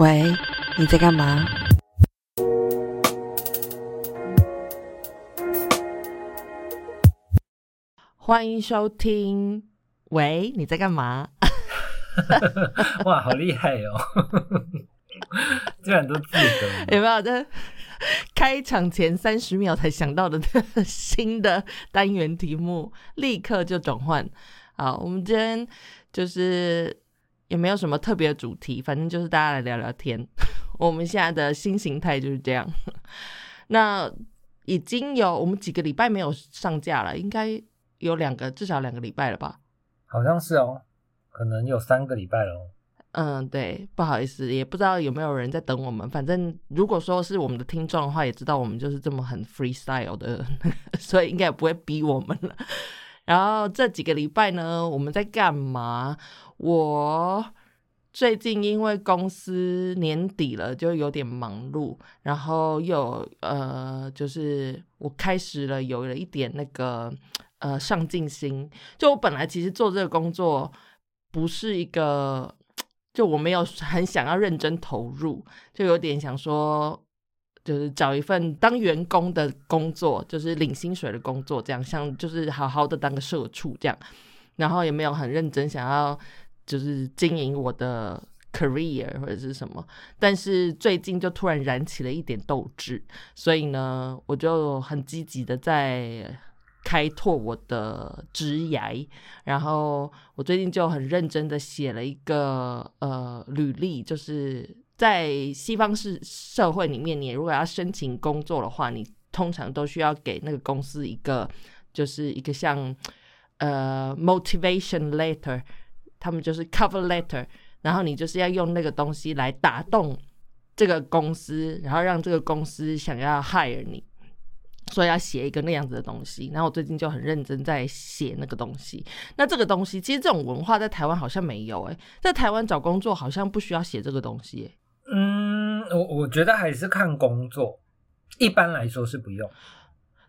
喂，你在干嘛？欢迎收听。喂，你在干嘛？哇，好厉害哦！居然都记得。有没有在开场前三十秒才想到的新的单元题目，立刻就转换？好，我们今天就是也没有什么特别的主题，反正就是大家来聊聊天。我们现在的新形态就是这样。那已经有我们几个礼拜没有上架了，应该有两个，至少两个礼拜了吧？好像是哦，可能有三个礼拜了。嗯，对，不好意思，也不知道有没有人在等我们。反正如果说是我们的听众的话，也知道我们就是这么很 freestyle 的，所以应该也不会逼我们了。然后这几个礼拜呢，我们在干嘛？我最近因为公司年底了，就有点忙碌，然后又呃，就是我开始了有了一点那个呃上进心。就我本来其实做这个工作不是一个，就我没有很想要认真投入，就有点想说。就是找一份当员工的工作，就是领薪水的工作，这样像就是好好的当个社畜这样，然后也没有很认真想要就是经营我的 career 或者是什么，但是最近就突然燃起了一点斗志，所以呢，我就很积极的在开拓我的职涯，然后我最近就很认真的写了一个呃履历，就是。在西方式社会里面，你如果要申请工作的话，你通常都需要给那个公司一个，就是一个像呃 motivation letter，他们就是 cover letter，然后你就是要用那个东西来打动这个公司，然后让这个公司想要 hire 你，所以要写一个那样子的东西。然后我最近就很认真在写那个东西。那这个东西其实这种文化在台湾好像没有诶，在台湾找工作好像不需要写这个东西。嗯，我我觉得还是看工作，一般来说是不用。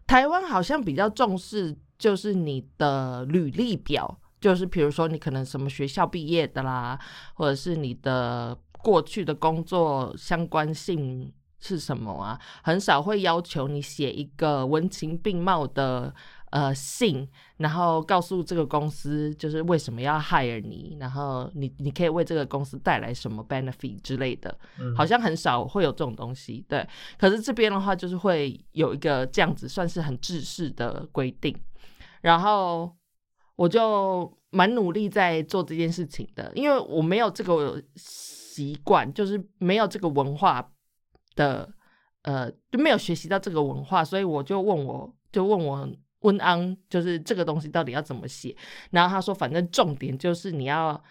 台湾好像比较重视，就是你的履历表，就是比如说你可能什么学校毕业的啦，或者是你的过去的工作相关性是什么啊，很少会要求你写一个文情并茂的。呃，信，然后告诉这个公司就是为什么要 hire 你，然后你你可以为这个公司带来什么 benefit 之类的，好像很少会有这种东西。对，可是这边的话就是会有一个这样子，算是很制式的规定。然后我就蛮努力在做这件事情的，因为我没有这个习惯，就是没有这个文化的，呃，就没有学习到这个文化，所以我就问我就问我。温安就是这个东西到底要怎么写？然后他说，反正重点就是你要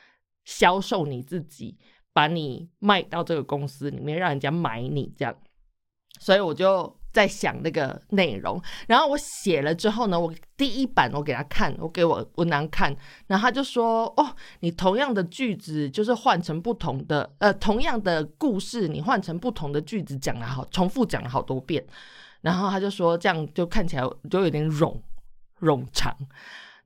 销售你自己，把你卖到这个公司里面，让人家买你这样。所以我就在想那个内容。然后我写了之后呢，我第一版我给他看，我给我文男看，然后他就说：“哦，你同样的句子就是换成不同的，呃，同样的故事你换成不同的句子讲了好，重复讲了好多遍。”然后他就说这样就看起来就有点冗冗长，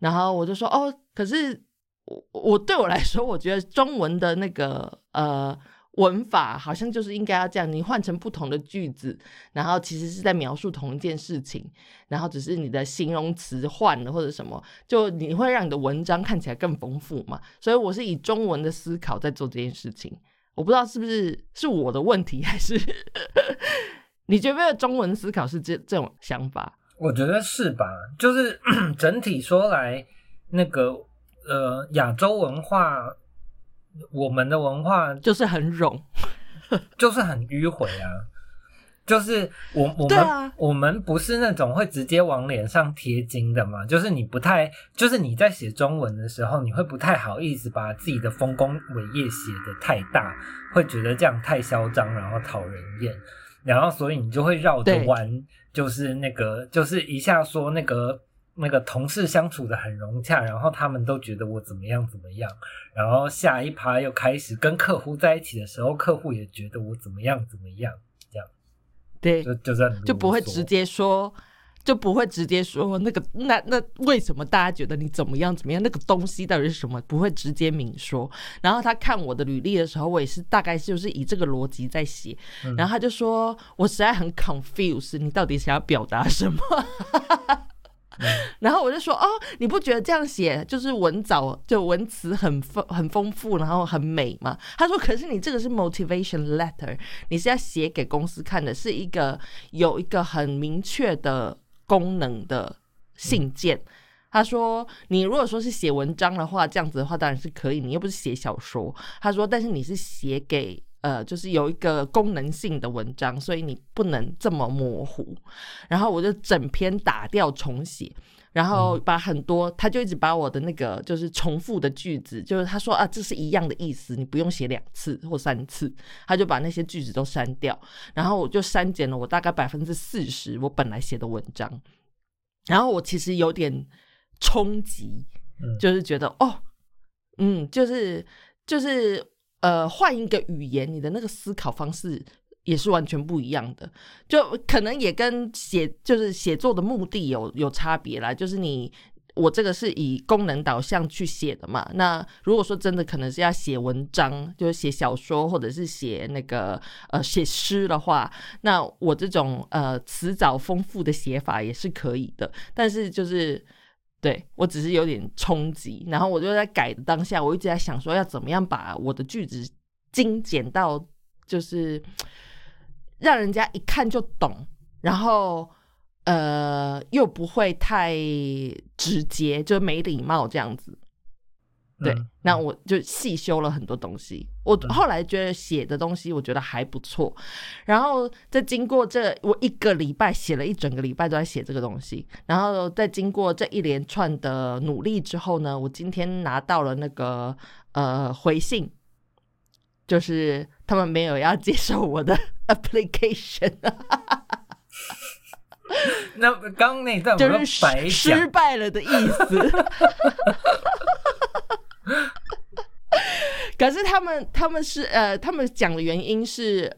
然后我就说哦，可是我我对我来说，我觉得中文的那个呃文法好像就是应该要这样，你换成不同的句子，然后其实是在描述同一件事情，然后只是你的形容词换了或者什么，就你会让你的文章看起来更丰富嘛。所以我是以中文的思考在做这件事情，我不知道是不是是我的问题 还是。你觉得中文思考是这这种想法？我觉得是吧？就是 整体说来，那个呃，亚洲文化，我们的文化就是很冗，就是很迂回啊。就是我我们我们不是那种会直接往脸上贴金的嘛。就是你不太，就是你在写中文的时候，你会不太好意思把自己的丰功伟业写的太大，会觉得这样太嚣张，然后讨人厌。然后，所以你就会绕着弯，就是那个，就是一下说那个那个同事相处的很融洽，然后他们都觉得我怎么样怎么样，然后下一趴又开始跟客户在一起的时候，客户也觉得我怎么样怎么样，这样，对，就就在就不会直接说就不会直接说那个那那为什么大家觉得你怎么样怎么样？那个东西到底是什么？不会直接明说。然后他看我的履历的时候，我也是大概就是以这个逻辑在写。然后他就说我实在很 confused，你到底想要表达什么？然后我就说哦，你不觉得这样写就是文藻就文词很丰很丰富，然后很美吗？他说，可是你这个是 motivation letter，你是要写给公司看的，是一个有一个很明确的功能的信件。他说，你如果说是写文章的话，这样子的话当然是可以，你又不是写小说。他说，但是你是写给。呃，就是有一个功能性的文章，所以你不能这么模糊。然后我就整篇打掉重写，然后把很多，他就一直把我的那个就是重复的句子，就是他说啊，这是一样的意思，你不用写两次或三次，他就把那些句子都删掉。然后我就删减了我大概百分之四十我本来写的文章。然后我其实有点冲击，就是觉得哦，嗯，就是就是。呃，换一个语言，你的那个思考方式也是完全不一样的，就可能也跟写就是写作的目的有有差别啦。就是你我这个是以功能导向去写的嘛，那如果说真的可能是要写文章，就是写小说或者是写那个呃写诗的话，那我这种呃词藻丰富的写法也是可以的，但是就是。对我只是有点冲击，然后我就在改的当下，我一直在想说要怎么样把我的句子精简到就是 让人家一看就懂，然后呃又不会太直接，就没礼貌这样子。对，那我就细修了很多东西。我后来觉得写的东西，我觉得还不错。然后再经过这，我一个礼拜写了一整个礼拜都在写这个东西。然后再经过这一连串的努力之后呢，我今天拿到了那个呃回信，就是他们没有要接受我的 application。那刚那段就是失败了的意思。可是他们他们是呃，他们讲的原因是，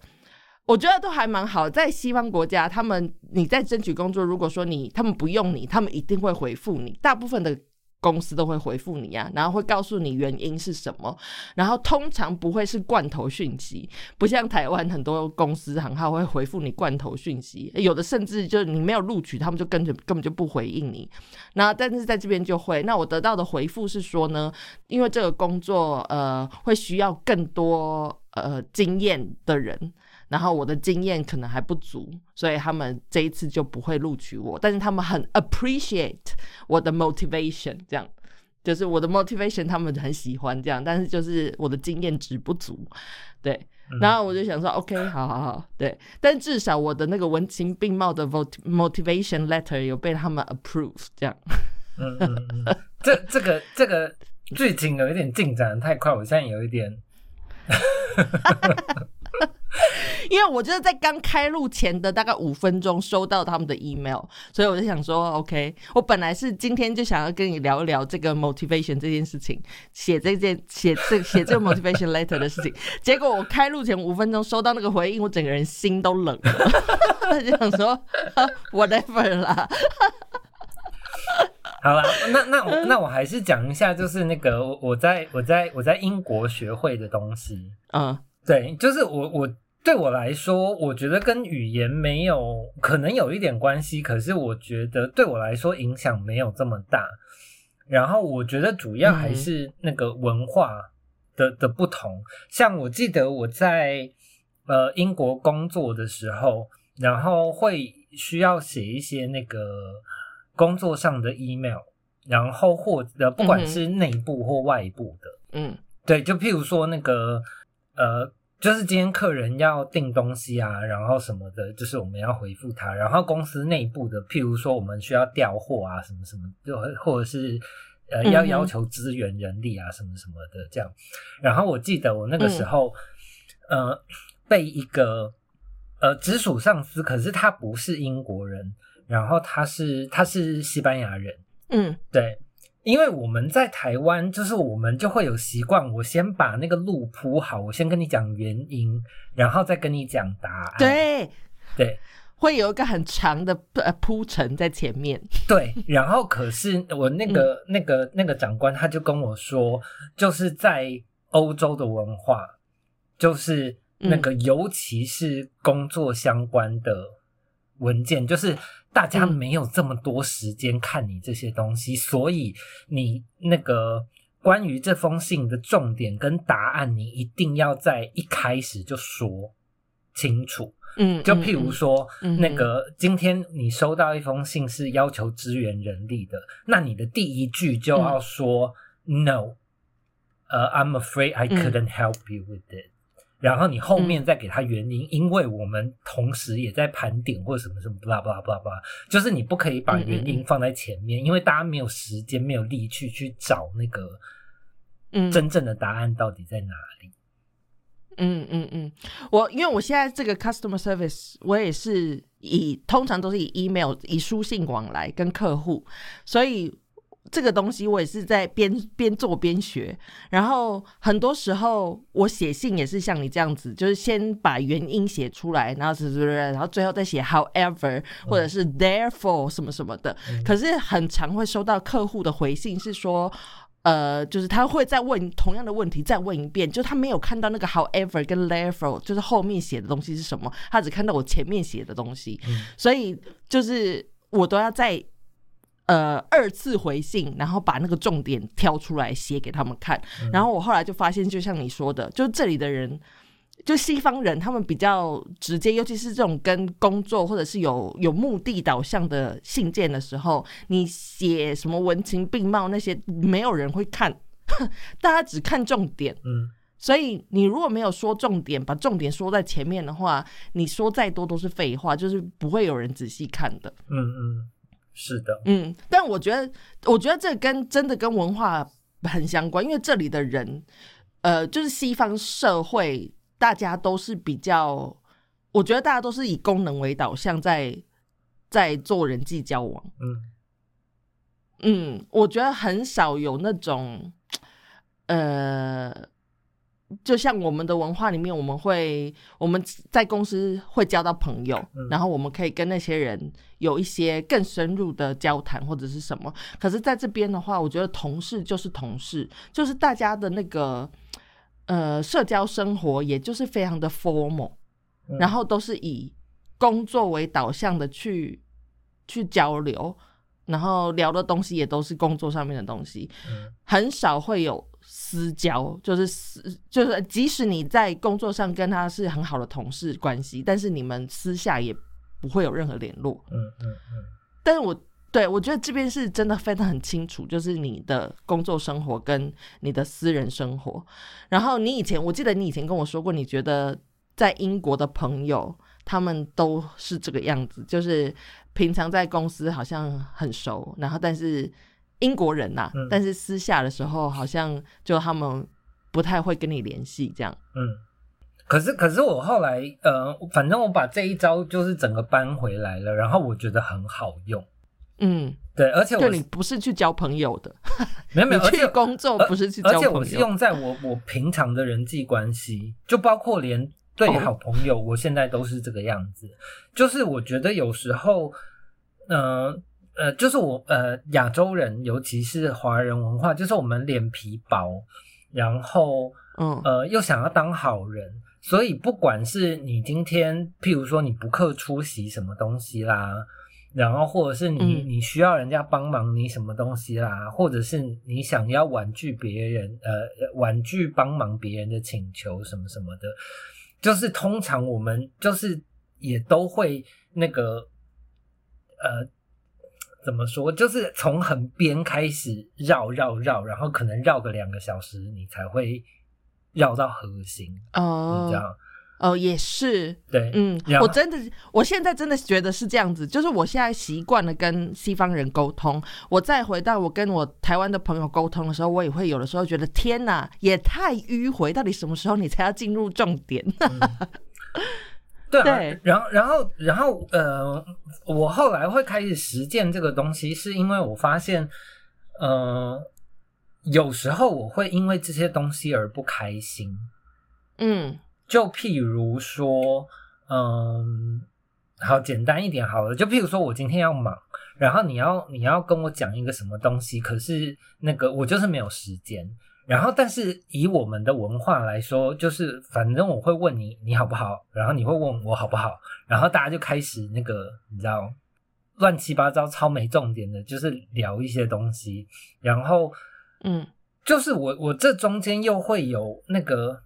我觉得都还蛮好。在西方国家，他们你在争取工作，如果说你他们不用你，他们一定会回复你。大部分的。公司都会回复你呀，然后会告诉你原因是什么，然后通常不会是罐头讯息，不像台湾很多公司行号会回复你罐头讯息，有的甚至就是你没有录取，他们就根本根本就不回应你。那但是在这边就会，那我得到的回复是说呢，因为这个工作呃会需要更多呃经验的人。然后我的经验可能还不足，所以他们这一次就不会录取我。但是他们很 appreciate 我的 motivation，这样就是我的 motivation，他们很喜欢这样。但是就是我的经验值不足，对。然后我就想说，OK，好好好，对。但至少我的那个文情并茂的 motivation letter 有被他们 approve，这样。嗯嗯嗯。这这个这个剧情有一点进展太快，我现在有一点。因为我就是在刚开录前的大概五分钟收到他们的 email，所以我就想说，OK，我本来是今天就想要跟你聊一聊这个 motivation 这件事情，写这件写这写这个 motivation letter 的事情。结果我开录前五分钟收到那个回应，我整个人心都冷了，就想说 whatever 啦。好了，那那我那我还是讲一下，就是那个我在我在我在英国学会的东西。嗯，对，就是我我。对我来说，我觉得跟语言没有可能有一点关系，可是我觉得对我来说影响没有这么大。然后我觉得主要还是那个文化的的不同。像我记得我在呃英国工作的时候，然后会需要写一些那个工作上的 email，然后或呃不管是内部或外部的，嗯，对，就譬如说那个呃。就是今天客人要订东西啊，然后什么的，就是我们要回复他。然后公司内部的，譬如说我们需要调货啊，什么什么，就或者是呃要要求支援人力啊，什么什么的这样。然后我记得我那个时候，呃，被一个呃直属上司，可是他不是英国人，然后他是他是西班牙人，嗯，对。因为我们在台湾，就是我们就会有习惯，我先把那个路铺好，我先跟你讲原因，然后再跟你讲答案。对，对，会有一个很长的呃铺陈在前面。对，然后可是我那个那个那个长官他就跟我说，就是在欧洲的文化，就是那个尤其是工作相关的文件，就是大家没有这么多时间看你这些东西，所以你那个。关于这封信的重点跟答案，你一定要在一开始就说清楚。嗯，就譬如说，那个今天你收到一封信是要求支援人力的，那你的第一句就要说 “No”，呃，I'm afraid I couldn't help you with it。然后你后面再给他原因，因为我们同时也在盘点或者什么什么，blah blah blah blah，就是你不可以把原因放在前面，因为大家没有时间、没有力气去找那个。真正的答案到底在哪里？嗯嗯嗯，我因为我现在这个 customer service，我也是以通常都是以 email 以书信往来跟客户，所以这个东西我也是在边边做边学。然后很多时候我写信也是像你这样子，就是先把原因写出来，然后是是是，然后最后再写 however 或者是 therefore 什么什么的。可是很常会收到客户的回信是说。呃，就是他会再问同样的问题，再问一遍，就他没有看到那个 however 跟 therefore，就是后面写的东西是什么，他只看到我前面写的东西，所以就是我都要再呃二次回信，然后把那个重点挑出来写给他们看，然后我后来就发现，就像你说的，就这里的人。就西方人，他们比较直接，尤其是这种跟工作或者是有有目的导向的信件的时候，你写什么文情并茂那些，没有人会看，大家只看重点。嗯，所以你如果没有说重点，把重点说在前面的话，你说再多都是废话，就是不会有人仔细看的。嗯嗯，是的。嗯，但我觉得，我觉得这跟真的跟文化很相关，因为这里的人，呃，就是西方社会。大家都是比较，我觉得大家都是以功能为导向，在在做人际交往。嗯嗯，我觉得很少有那种，呃，就像我们的文化里面，我们会我们在公司会交到朋友，然后我们可以跟那些人有一些更深入的交谈或者是什么。可是在这边的话，我觉得同事就是同事，就是大家的那个。呃，社交生活也就是非常的 formal，然后都是以工作为导向的去去交流，然后聊的东西也都是工作上面的东西，很少会有私交，就是私就是即使你在工作上跟他是很好的同事关系，但是你们私下也不会有任何联络。嗯嗯嗯，但是我。对，我觉得这边是真的分得很清楚，就是你的工作生活跟你的私人生活。然后你以前，我记得你以前跟我说过，你觉得在英国的朋友他们都是这个样子，就是平常在公司好像很熟，然后但是英国人呐，但是私下的时候好像就他们不太会跟你联系这样。嗯，可是可是我后来呃，反正我把这一招就是整个搬回来了，然后我觉得很好用。嗯，对，而且我你不是去交朋友的，没 有没有，去工作不是去交朋友，而且我是用在我我平常的人际关系，就包括连对好朋友，我现在都是这个样子。就是我觉得有时候，嗯呃，就是我呃亚洲人，尤其是华人文化，就是我们脸皮薄，然后嗯呃又想要当好人，所以不管是你今天，譬如说你不客出席什么东西啦。然后，或者是你你需要人家帮忙你什么东西啦，或者是你想要婉拒别人，呃，婉拒帮忙别人的请求什么什么的，就是通常我们就是也都会那个，呃，怎么说？就是从很边开始绕绕绕，然后可能绕个两个小时，你才会绕到核心哦，这样。哦，也是，对，嗯，我真的，我现在真的觉得是这样子，就是我现在习惯了跟西方人沟通，我再回到我跟我台湾的朋友沟通的时候，我也会有的时候觉得天哪，也太迂回，到底什么时候你才要进入重点？对，然后，然后，然后，呃，我后来会开始实践这个东西，是因为我发现，呃，有时候我会因为这些东西而不开心，嗯。就譬如说，嗯，好简单一点好了，就譬如说我今天要忙，然后你要你要跟我讲一个什么东西，可是那个我就是没有时间。然后，但是以我们的文化来说，就是反正我会问你你好不好，然后你会问我好不好，然后大家就开始那个你知道乱七八糟、超没重点的，就是聊一些东西。然后，嗯，就是我我这中间又会有那个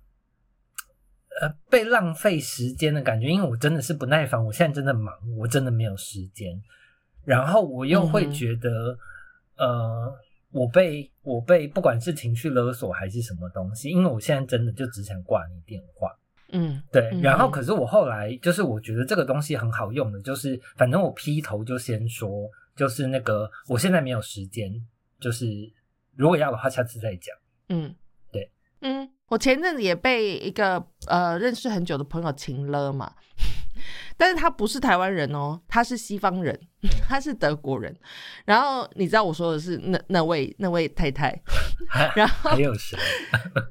呃被浪费时间的感觉，因为我真的是不耐烦，我现在真的忙，我真的没有时间。然后我又会觉得呃。我被我被不管是情绪勒索还是什么东西，因为我现在真的就只想挂你电话，嗯，对。然后可是我后来就是我觉得这个东西很好用的，就是反正我劈头就先说，就是那个我现在没有时间，就是如果要的话下次再讲。嗯，对，嗯，我前阵子也被一个呃认识很久的朋友情勒嘛。但是他不是台湾人哦，他是西方人，他是德国人。然后你知道我说的是那那位那位太太，然后还有谁？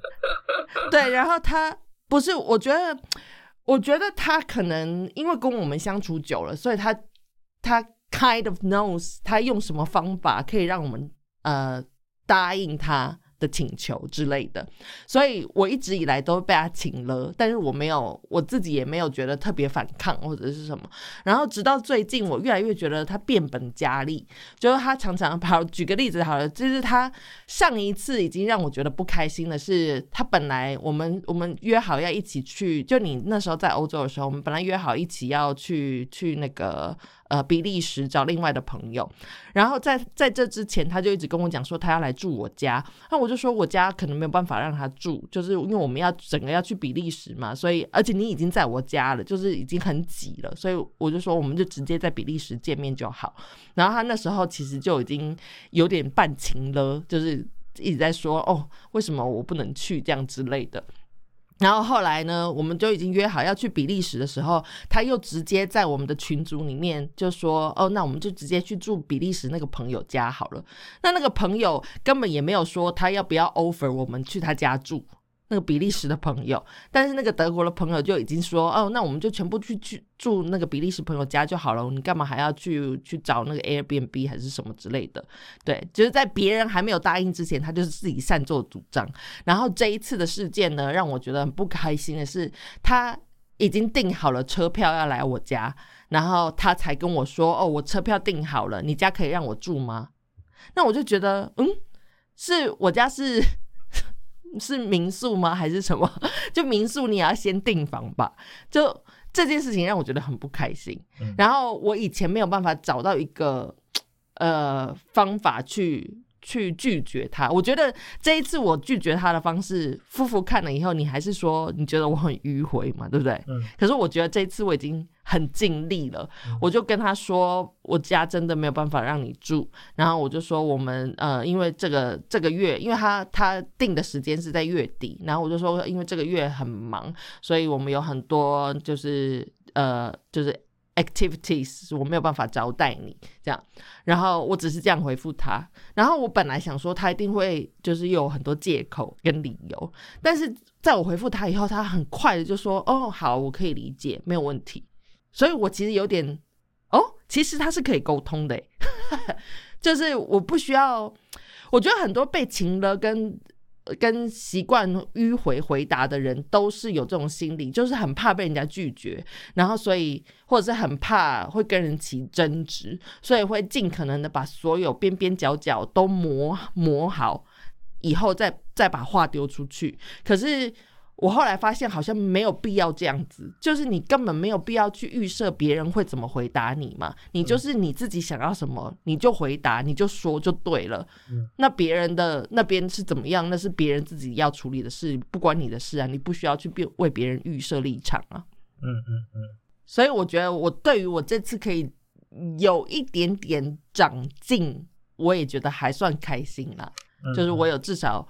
对，然后他不是，我觉得，我觉得他可能因为跟我们相处久了，所以他他 kind of knows 他用什么方法可以让我们呃答应他。的请求之类的，所以我一直以来都被他请了，但是我没有，我自己也没有觉得特别反抗或者是什么。然后直到最近，我越来越觉得他变本加厉，就是他常常跑。举个例子好了，就是他上一次已经让我觉得不开心的是，他本来我们我们约好要一起去，就你那时候在欧洲的时候，我们本来约好一起要去去那个。呃，比利时找另外的朋友，然后在在这之前，他就一直跟我讲说他要来住我家，那我就说我家可能没有办法让他住，就是因为我们要整个要去比利时嘛，所以而且你已经在我家了，就是已经很挤了，所以我就说我们就直接在比利时见面就好。然后他那时候其实就已经有点半情了，就是一直在说哦，为什么我不能去这样之类的。然后后来呢，我们就已经约好要去比利时的时候，他又直接在我们的群组里面就说：“哦，那我们就直接去住比利时那个朋友家好了。”那那个朋友根本也没有说他要不要 offer 我们去他家住。那个比利时的朋友，但是那个德国的朋友就已经说，哦，那我们就全部去去住那个比利时朋友家就好了，你干嘛还要去去找那个 Airbnb 还是什么之类的？对，就是在别人还没有答应之前，他就是自己擅作主张。然后这一次的事件呢，让我觉得很不开心的是，他已经订好了车票要来我家，然后他才跟我说，哦，我车票订好了，你家可以让我住吗？那我就觉得，嗯，是我家是。是民宿吗？还是什么？就民宿，你也要先订房吧。就这件事情让我觉得很不开心。然后我以前没有办法找到一个呃方法去。去拒绝他，我觉得这一次我拒绝他的方式，夫妇看了以后，你还是说你觉得我很迂回嘛，对不对？嗯。可是我觉得这一次我已经很尽力了，我就跟他说，我家真的没有办法让你住。然后我就说，我们呃，因为这个这个月，因为他他定的时间是在月底，然后我就说，因为这个月很忙，所以我们有很多就是呃就是。Activities 我没有办法招待你这样，然后我只是这样回复他，然后我本来想说他一定会就是有很多借口跟理由，但是在我回复他以后，他很快的就说哦好，我可以理解，没有问题，所以我其实有点哦，其实他是可以沟通的，就是我不需要，我觉得很多被情了跟。跟习惯迂回回答的人都是有这种心理，就是很怕被人家拒绝，然后所以或者是很怕会跟人起争执，所以会尽可能的把所有边边角角都磨磨好，以后再再把话丢出去。可是。我后来发现好像没有必要这样子，就是你根本没有必要去预设别人会怎么回答你嘛，你就是你自己想要什么你就回答，你就说就对了。那别人的那边是怎么样，那是别人自己要处理的事，不关你的事啊，你不需要去为别人预设立场啊。嗯嗯嗯。所以我觉得我对于我这次可以有一点点长进，我也觉得还算开心啦，就是我有至少。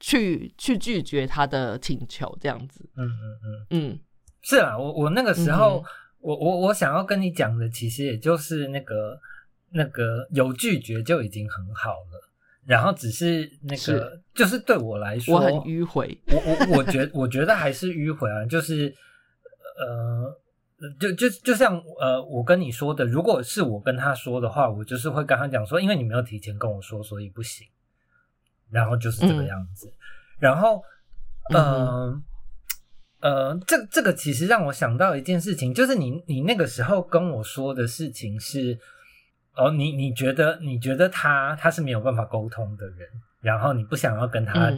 去去拒绝他的请求，这样子。嗯嗯嗯嗯，是啊，我我那个时候，我我我想要跟你讲的，其实也就是那个那个有拒绝就已经很好了，然后只是那个就是对我来说，我很迂回。我我我觉我觉得还是迂回啊，就是呃，就就就像呃，我跟你说的，如果是我跟他说的话，我就是会跟他讲说，因为你没有提前跟我说，所以不行。然后就是这个样子。然后，嗯呃，这这个其实让我想到一件事情，就是你你那个时候跟我说的事情是，哦，你你觉得你觉得他他是没有办法沟通的人，然后你不想要跟他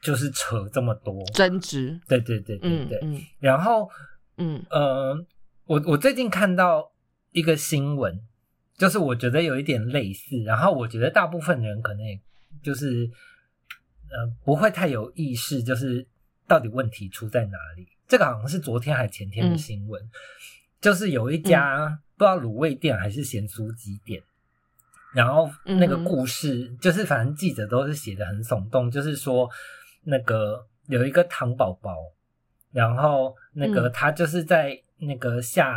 就是扯这么多争执。对对对对对。然后。嗯呃，我我最近看到一个新闻，就是我觉得有一点类似，然后我觉得大部分人可能也就是呃不会太有意识，就是到底问题出在哪里。这个好像是昨天还前天的新闻，就是有一家不知道卤味店还是咸酥鸡店，然后那个故事就是反正记者都是写的很耸动，就是说那个有一个糖宝宝。然后那个他就是在那个下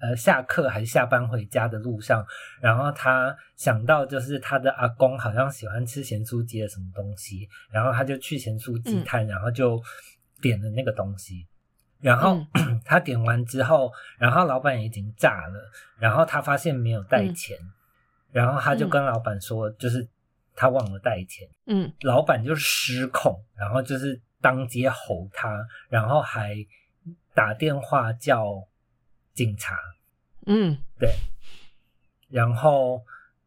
呃下课还是下班回家的路上，然后他想到就是他的阿公好像喜欢吃咸酥鸡的什么东西，然后他就去咸酥鸡摊，然后就点了那个东西。然后 他点完之后，然后老板已经炸了，然后他发现没有带钱，然后他就跟老板说，就是他忘了带钱。嗯，老板就失控，然后就是。当街吼他，然后还打电话叫警察。嗯，对。然后，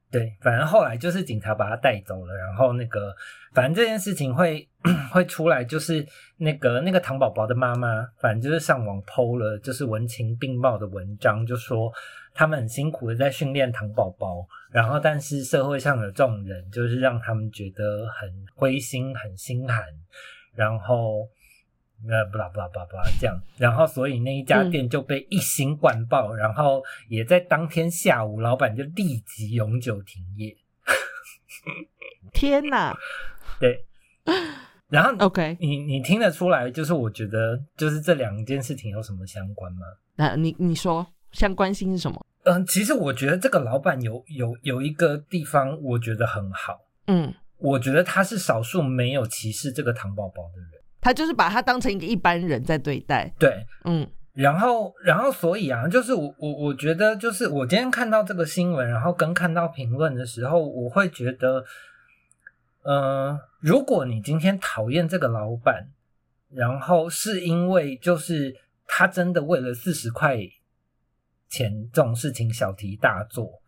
对，反正后来就是警察把他带走了。然后那个，反正这件事情会 会出来，就是那个那个糖宝宝的妈妈，反正就是上网 PO 了，就是文情并茂的文章，就说他们很辛苦的在训练糖宝宝，然后但是社会上的这种人，就是让他们觉得很灰心、很心寒。然后，呃，不啦不啦不啦不啦，这样，然后所以那一家店就被一星灌爆，然后也在当天下午，老板就立即永久停业。天哪！对，然后 OK，你你听得出来，就是我觉得，就是这两件事情有什么相关吗？那你你说相关性是什么？嗯，其实我觉得这个老板有有有一个地方，我觉得很好。嗯。我觉得他是少数没有歧视这个糖宝宝的人，他就是把他当成一个一般人在对待。对，嗯，然后，然后，所以啊，就是我，我，我觉得，就是我今天看到这个新闻，然后跟看到评论的时候，我会觉得，嗯，如果你今天讨厌这个老板，然后是因为就是他真的为了四十块钱这种事情小题大做，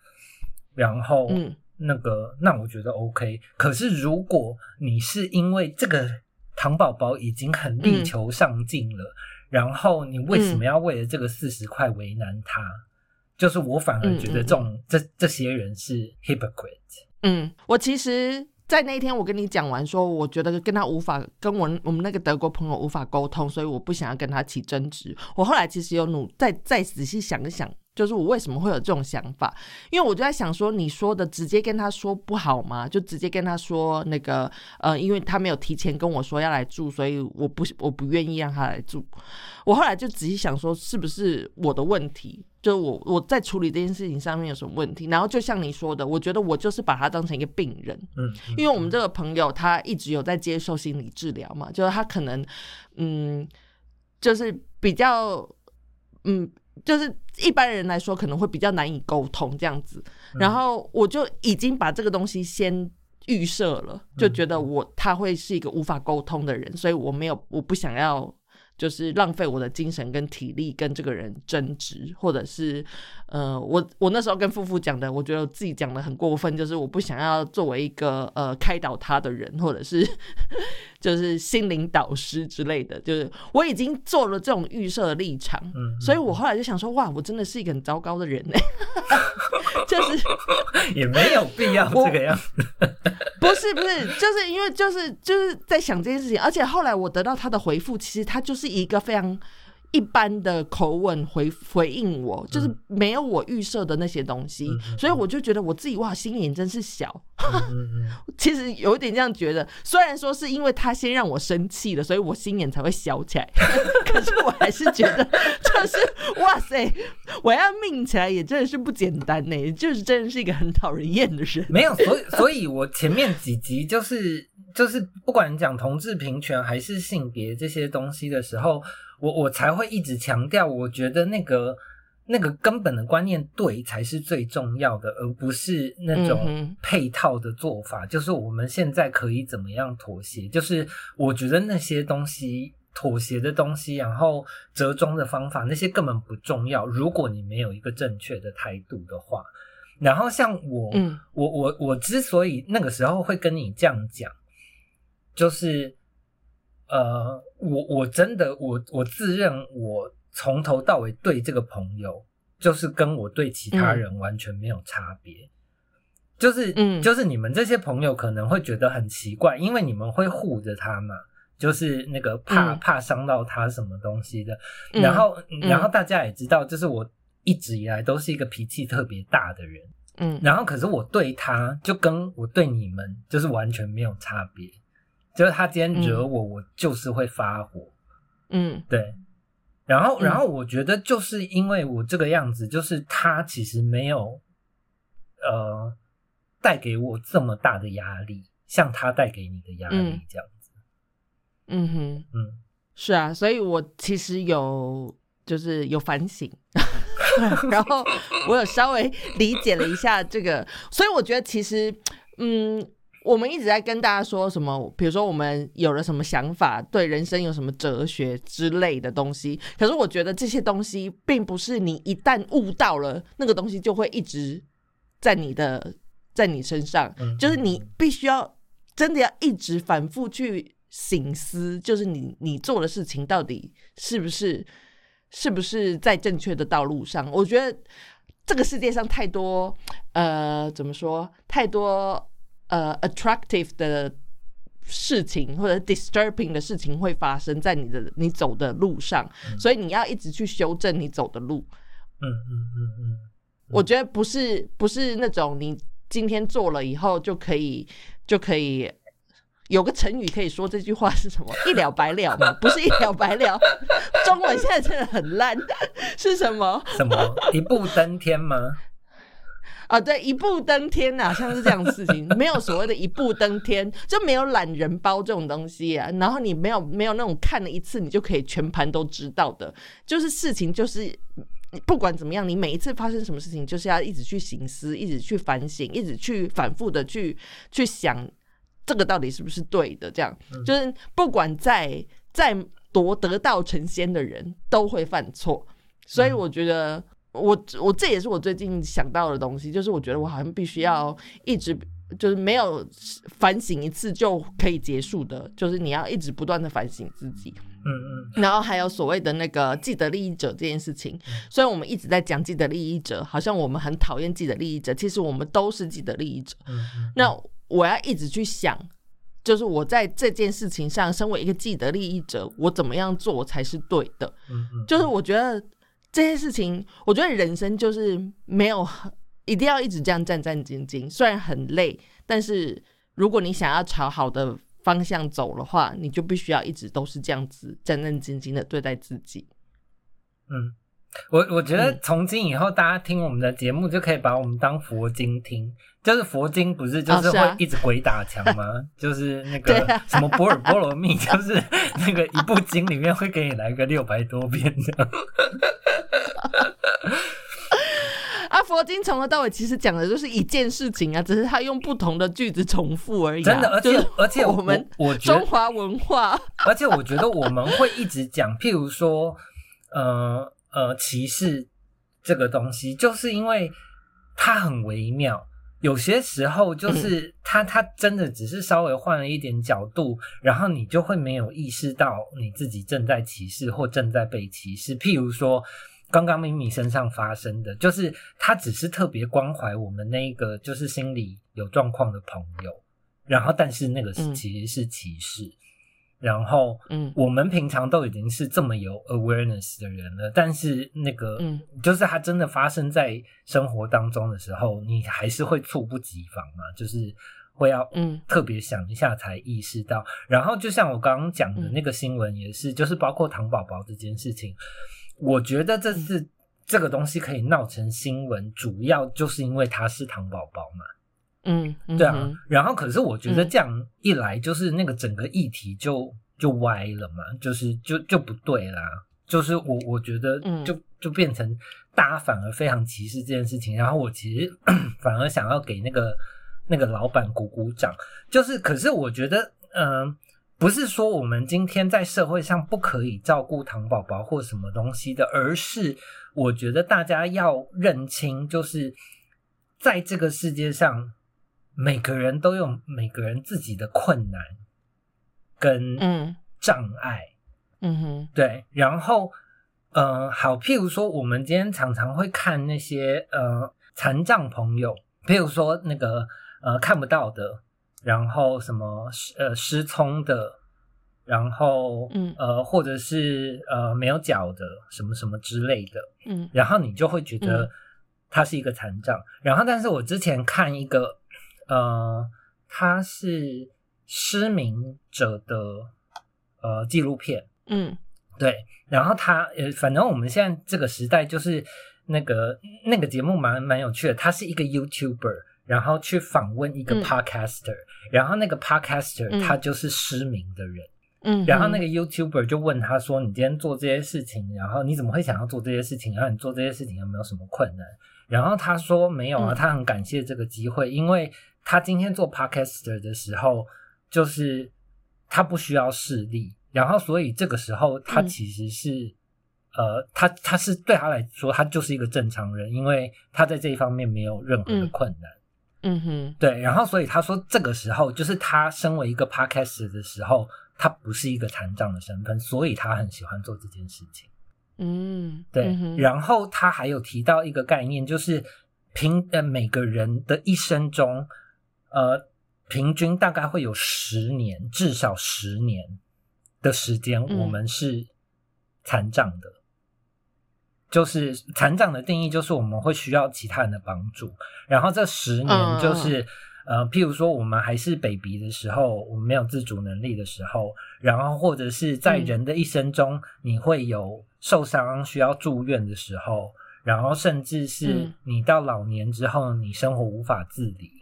然后，嗯。那个，那我觉得 OK。可是如果你是因为这个糖宝宝已经很力求上进了，然后你为什么要为了这个四十块为难他？就是我反而觉得这种这这些人是 hypocrite。嗯，我其实，在那一天我跟你讲完说，我觉得跟他无法跟我我们那个德国朋友无法沟通，所以我不想要跟他起争执。我后来其实有努再再仔细想一想。就是我为什么会有这种想法？因为我就在想说，你说的直接跟他说不好吗？就直接跟他说那个呃，因为他没有提前跟我说要来住，所以我不我不愿意让他来住。我后来就仔细想说，是不是我的问题？就我我在处理这件事情上面有什么问题？然后就像你说的，我觉得我就是把他当成一个病人。嗯，因为我们这个朋友他一直有在接受心理治疗嘛，就是他可能嗯，就是比较嗯。就是一般人来说可能会比较难以沟通这样子，然后我就已经把这个东西先预设了，就觉得我他会是一个无法沟通的人，所以我没有我不想要。就是浪费我的精神跟体力跟这个人争执，或者是，呃，我我那时候跟夫妇讲的，我觉得自己讲的很过分，就是我不想要作为一个呃开导他的人，或者是 就是心灵导师之类的，就是我已经做了这种预设的立场，嗯，所以我后来就想说，哇，我真的是一个很糟糕的人呢，就是也没有必要这个样子。是不是，就是因为就是就是在想这件事情，而且后来我得到他的回复，其实他就是一个非常一般的口吻回回应我，就是没有我预设的那些东西，所以我就觉得我自己哇，心眼真是小。其实有一点这样觉得，虽然说是因为他先让我生气了，所以我心眼才会小起来，可是我还是觉得就是哇塞，我要命起来也真的是不简单呢，就是真的是一个很讨人厌的人。没有，所以所以我前面几集就是就是不管讲同志平权还是性别这些东西的时候，我我才会一直强调，我觉得那个那个根本的观念对才是最重要的，而不是那种配套的做法。就是我们现在可以怎么样妥协？就是我觉得那些东西妥协的东西，然后折中的方法，那些根本不重要。如果你没有一个正确的态度的话，然后像我，我我我之所以那个时候会跟你这样讲，就是。呃，我我真的我我自认我从头到尾对这个朋友，就是跟我对其他人完全没有差别，就是嗯，就是你们这些朋友可能会觉得很奇怪，因为你们会护着他嘛，就是那个怕怕伤到他什么东西的，然后然后大家也知道，就是我一直以来都是一个脾气特别大的人，嗯，然后可是我对他就跟我对你们就是完全没有差别。就是他今天惹我，我就是会发火。嗯，对。然后，然后我觉得就是因为我这个样子，就是他其实没有呃带给我这么大的压力，像他带给你的压力这样子。嗯哼，嗯，是啊，所以我其实有就是有反省，然后我有稍微理解了一下这个，所以我觉得其实嗯。我们一直在跟大家说什么，比如说我们有了什么想法，对人生有什么哲学之类的东西。可是我觉得这些东西并不是你一旦悟到了那个东西，就会一直在你的在你身上。就是你必须要真的要一直反复去醒思，就是你你做的事情到底是不是是不是在正确的道路上？我觉得这个世界上太多呃，怎么说太多。呃，attractive 的事情或者 disturbing 的事情会发生在你的你走的路上，所以你要一直去修正你走的路。嗯嗯嗯嗯，我觉得不是不是那种你今天做了以后就可以就可以有个成语可以说这句话是什么？一了百了吗？不是一了百了，中文现在真的很烂，是什么？什么一步登天吗？啊，对，一步登天呐，像是这样的事情，没有所谓的一步登天，就没有懒人包这种东西啊。然后你没有没有那种看了一次你就可以全盘都知道的，就是事情就是不管怎么样，你每一次发生什么事情，就是要一直去醒思，一直去反省，一直去反复的去去想这个到底是不是对的。这样就是不管再再夺得道成仙的人都会犯错，所以我觉得。我我这也是我最近想到的东西，就是我觉得我好像必须要一直就是没有反省一次就可以结束的，就是你要一直不断的反省自己。嗯嗯。然后还有所谓的那个既得利益者这件事情，虽然我们一直在讲既得利益者，好像我们很讨厌既得利益者，其实我们都是既得利益者。那我要一直去想，就是我在这件事情上，身为一个既得利益者，我怎么样做才是对的？嗯嗯。就是我觉得。这些事情，我觉得人生就是没有一定要一直这样战战兢兢，虽然很累，但是如果你想要朝好的方向走的话，你就必须要一直都是这样子战战兢兢的对待自己。嗯，我我觉得从今以后，大家听我们的节目就可以把我们当佛经听，就是佛经不是就是会一直鬼打墙吗？就是那个什么波尔波罗蜜，就是那个一部经里面会给你来个六百多遍的。啊，佛经从头到尾其实讲的就是一件事情啊，只是他用不同的句子重复而已。真的，而且而且我们我中华文化，而且我觉得我们会一直讲，譬如说，呃呃，歧视这个东西，就是因为它很微妙，有些时候就是他他真的只是稍微换了一点角度，然后你就会没有意识到你自己正在歧视或正在被歧视。譬如说。刚刚咪咪身上发生的，就是他只是特别关怀我们那一个就是心理有状况的朋友，然后但是那个是其实是歧视，然后嗯，我们平常都已经是这么有 awareness 的人了，但是那个嗯，就是它真的发生在生活当中的时候，你还是会猝不及防嘛，就是会要嗯特别想一下才意识到。然后就像我刚刚讲的那个新闻也是，就是包括糖宝宝这件事情。我觉得这是这个东西可以闹成新闻，主要就是因为它是糖宝宝嘛。嗯，对啊。然后，可是我觉得这样一来，就是那个整个议题就就歪了嘛，就是就就不对啦。就是我我觉得就就变成大家反而非常歧视这件事情，然后我其实 反而想要给那个那个老板鼓鼓掌，就是可是我觉得嗯。不是说我们今天在社会上不可以照顾糖宝宝或什么东西的，而是我觉得大家要认清，就是在这个世界上，每个人都有每个人自己的困难跟障碍，嗯哼，对。然后，呃，好，譬如说，我们今天常常会看那些呃残障朋友，譬如说那个呃看不到的。然后什么失呃失聪的，然后嗯呃或者是呃没有脚的什么什么之类的，嗯，然后你就会觉得他是一个残障。然后但是我之前看一个呃他是失明者的呃纪录片，嗯，对，然后他呃反正我们现在这个时代就是那个那个节目蛮蛮有趣的，他是一个 YouTuber。然后去访问一个 podcaster，然后那个 podcaster 他就是失明的人，嗯，然后那个 YouTuber 就问他说：“你今天做这些事情，然后你怎么会想要做这些事情？然后你做这些事情有没有什么困难？”然后他说：“没有啊，他很感谢这个机会，因为他今天做 podcaster 的时候，就是他不需要视力，然后所以这个时候他其实是，呃，他他是对他来说，他就是一个正常人，因为他在这一方面没有任何的困难。”嗯哼，对，然后所以他说，这个时候就是他身为一个 podcaster 的时候，他不是一个残障的身份，所以他很喜欢做这件事情。嗯，对。然后他还有提到一个概念，就是平呃每个人的一生中，呃，平均大概会有十年，至少十年的时间，我们是残障的。就是残障的定义，就是我们会需要其他人的帮助。然后这十年，就是呃，譬如说我们还是 baby 的时候，我们没有自主能力的时候，然后或者是在人的一生中，你会有受伤需要住院的时候，然后甚至是你到老年之后，你生活无法自理。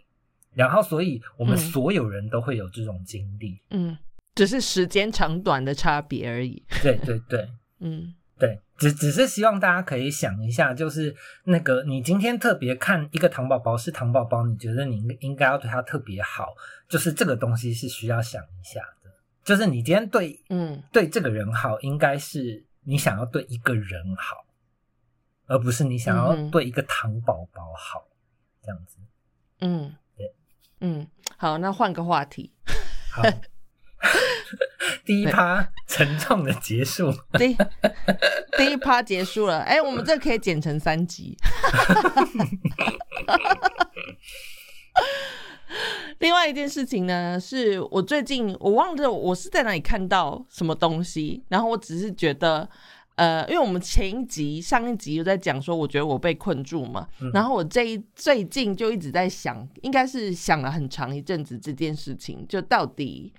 然后，所以我们所有人都会有这种经历。嗯，只是时间长短的差别而已。对对对，嗯。对，只只是希望大家可以想一下，就是那个你今天特别看一个糖宝宝是糖宝宝，你觉得你应应该要对他特别好，就是这个东西是需要想一下的。就是你今天对嗯对这个人好，应该是你想要对一个人好，而不是你想要对一个糖宝宝好这样子。嗯，对，嗯，好，那换个话题。好。第一趴沉重的结束，第第一趴结束了。哎，我们这可以剪成三集。另外一件事情呢，是我最近我忘了我是在哪里看到什么东西，然后我只是觉得，呃，因为我们前一集、上一集有在讲说，我觉得我被困住嘛，然后我这一最近就一直在想，应该是想了很长一阵子这件事情，就到底。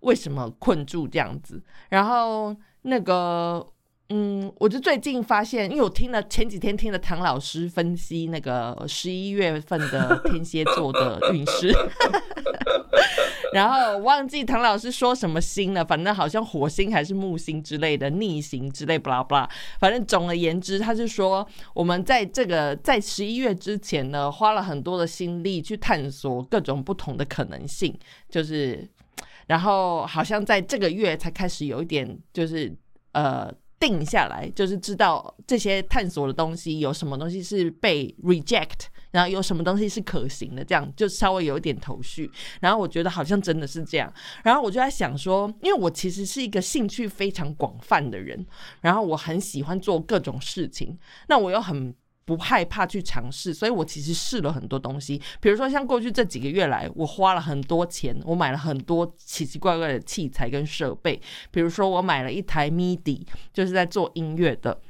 为什么困住这样子？然后那个，嗯，我就最近发现，因为我听了前几天听了唐老师分析那个十一月份的天蝎座的运势，然后忘记唐老师说什么星了，反正好像火星还是木星之类的逆行之类，巴拉巴拉。反正总而言之，他是说我们在这个在十一月之前呢，花了很多的心力去探索各种不同的可能性，就是。然后好像在这个月才开始有一点，就是呃定下来，就是知道这些探索的东西有什么东西是被 reject，然后有什么东西是可行的，这样就稍微有一点头绪。然后我觉得好像真的是这样。然后我就在想说，因为我其实是一个兴趣非常广泛的人，然后我很喜欢做各种事情，那我又很。不害怕去尝试，所以我其实试了很多东西。比如说，像过去这几个月来，我花了很多钱，我买了很多奇奇怪怪的器材跟设备。比如说，我买了一台 MIDI，就是在做音乐的。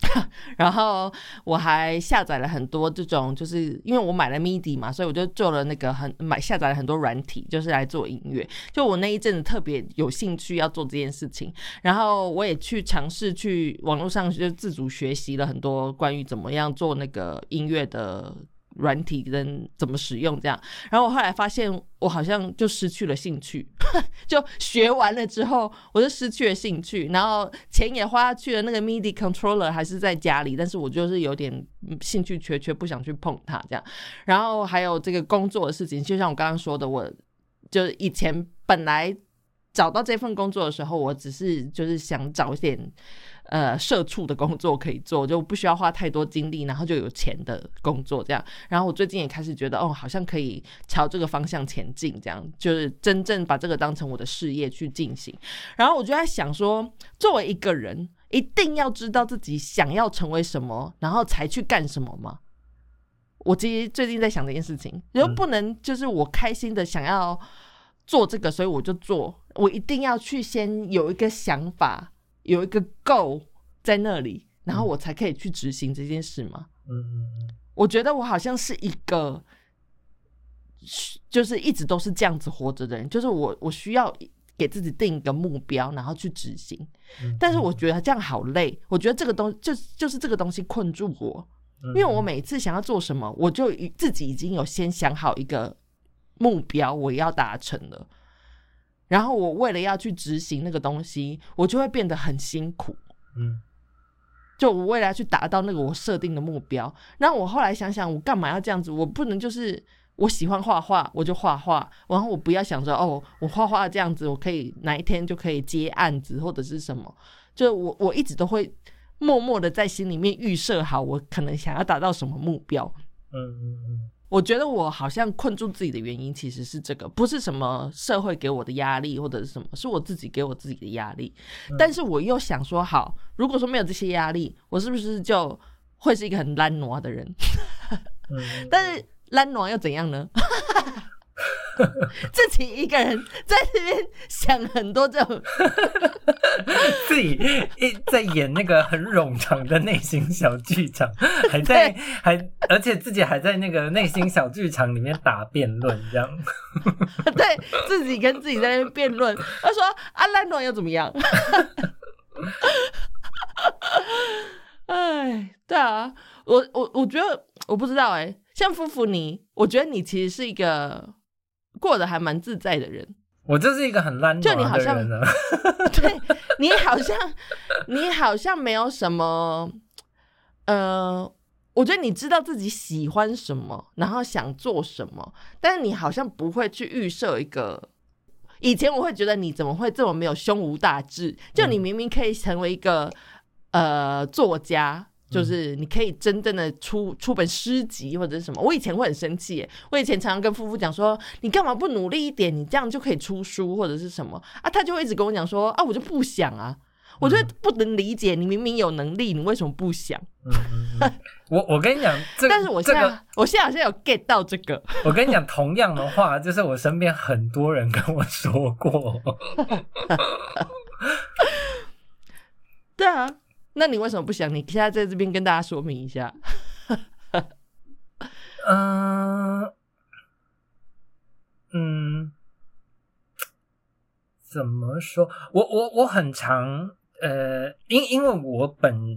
然后我还下载了很多这种，就是因为我买了 MIDI 嘛，所以我就做了那个很买下载了很多软体，就是来做音乐。就我那一阵子特别有兴趣要做这件事情，然后我也去尝试去网络上就自主学习了很多关于怎么样做那个音乐的软体跟怎么使用这样。然后我后来发现我好像就失去了兴趣。就学完了之后，我就失去了兴趣，然后钱也花去了，那个 MIDI controller 还是在家里，但是我就是有点兴趣缺缺，不想去碰它这样。然后还有这个工作的事情，就像我刚刚说的，我就是以前本来找到这份工作的时候，我只是就是想找一点。呃，社畜的工作可以做，就不需要花太多精力，然后就有钱的工作这样。然后我最近也开始觉得，哦，好像可以朝这个方向前进，这样就是真正把这个当成我的事业去进行。然后我就在想说，作为一个人，一定要知道自己想要成为什么，然后才去干什么吗？我其实最近在想这件事情，如果不能就是我开心的想要做这个，所以我就做，我一定要去先有一个想法。有一个 go 在那里，然后我才可以去执行这件事吗？嗯。我觉得我好像是一个，就是一直都是这样子活着的人，就是我我需要给自己定一个目标，然后去执行。但是我觉得这样好累，我觉得这个东就就是这个东西困住我，因为我每次想要做什么，我就自己已经有先想好一个目标，我要达成了。然后我为了要去执行那个东西，我就会变得很辛苦。嗯，就我为了要去达到那个我设定的目标，那我后来想想，我干嘛要这样子？我不能就是我喜欢画画，我就画画，然后我不要想着哦，我画画这样子，我可以哪一天就可以接案子或者是什么？就我我一直都会默默的在心里面预设好，我可能想要达到什么目标。嗯嗯嗯。我觉得我好像困住自己的原因其实是这个，不是什么社会给我的压力或者是什么，是我自己给我自己的压力。但是我又想说，好，如果说没有这些压力，我是不是就会是一个很懒惰的人？但是懒惰又怎样呢？自己一个人在这边想很多这种，自己一在演那个很冗长的内心小剧场，还在还而且自己还在那个内心小剧场里面打辩论，这样，对自己跟自己在那边辩论，他说阿兰诺又怎么样？哎，对啊，我我我觉得我不知道哎，像夫妇你，我觉得你其实是一个。过得还蛮自在的人，我就是一个很烂就 你好像，对你好像你好像没有什么，呃，我觉得你知道自己喜欢什么，然后想做什么，但是你好像不会去预设一个。以前我会觉得你怎么会这么没有胸无大志？就你明明可以成为一个呃作家。就是你可以真正的出出本诗集或者是什么，我以前会很生气，我以前常常跟夫妇讲说，你干嘛不努力一点，你这样就可以出书或者是什么啊？他就会一直跟我讲说啊，我就不想啊，我就不能理解，你明明有能力，你为什么不想？我我跟你讲，但是我现在我现在好像有 get 到这个。我跟你讲，同样的话，就是我身边很多人跟我说过。对啊。那你为什么不想？你现在在这边跟大家说明一下。嗯嗯，怎么说？我我我很常呃，因因为我本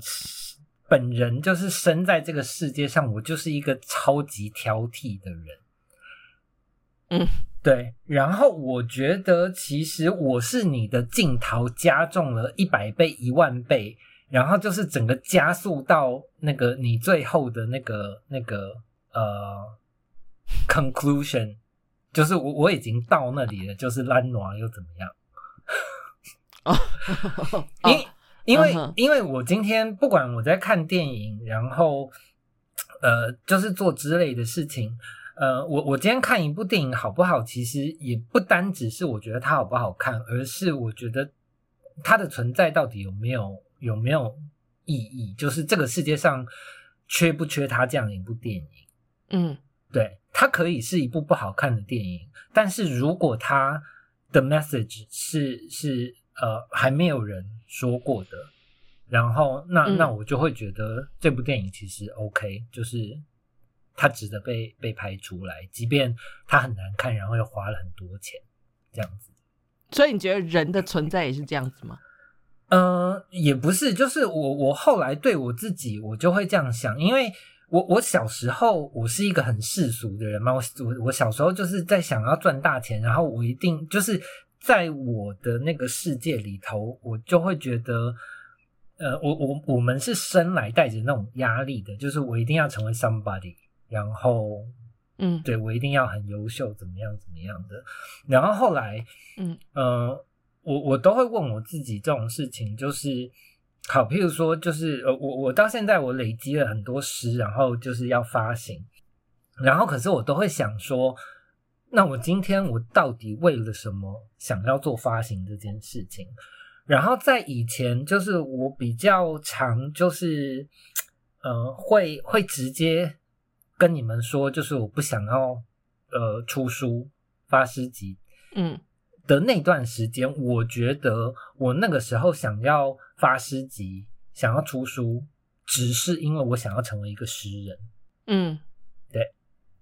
本人就是生在这个世界上，我就是一个超级挑剔的人。嗯，对。然后我觉得，其实我是你的镜头加重了一百倍、一万倍。然后就是整个加速到那个你最后的那个那个呃 conclusion，就是我我已经到那里了，就是烂暖又怎么样？哦，因因为因为我今天不管我在看电影，然后呃就是做之类的事情，呃我我今天看一部电影好不好？其实也不单只是我觉得它好不好看，而是我觉得它的存在到底有没有。有没有意义？就是这个世界上缺不缺他这样一部电影？嗯，对，它可以是一部不好看的电影，但是如果它的 message 是是呃还没有人说过的，然后那那我就会觉得这部电影其实 OK，就是它值得被被拍出来，即便它很难看，然后又花了很多钱这样子。所以你觉得人的存在也是这样子吗？嗯，也不是，就是我我后来对我自己，我就会这样想，因为我我小时候我是一个很世俗的人嘛，我我我小时候就是在想要赚大钱，然后我一定就是在我的那个世界里头，我就会觉得，呃，我我我们是生来带着那种压力的，就是我一定要成为 somebody，然后，嗯，对我一定要很优秀，怎么样怎么样的。然后后来，嗯呃，我我都会问我自己这种事情，就是好，譬如说，就是呃，我我到现在我累积了很多诗，然后就是要发行，然后可是我都会想说。那我今天我到底为了什么想要做发行这件事情？然后在以前，就是我比较常就是，呃，会会直接跟你们说，就是我不想要呃出书发诗集，嗯的那段时间，我觉得我那个时候想要发诗集，想要出书，只是因为我想要成为一个诗人，嗯，对，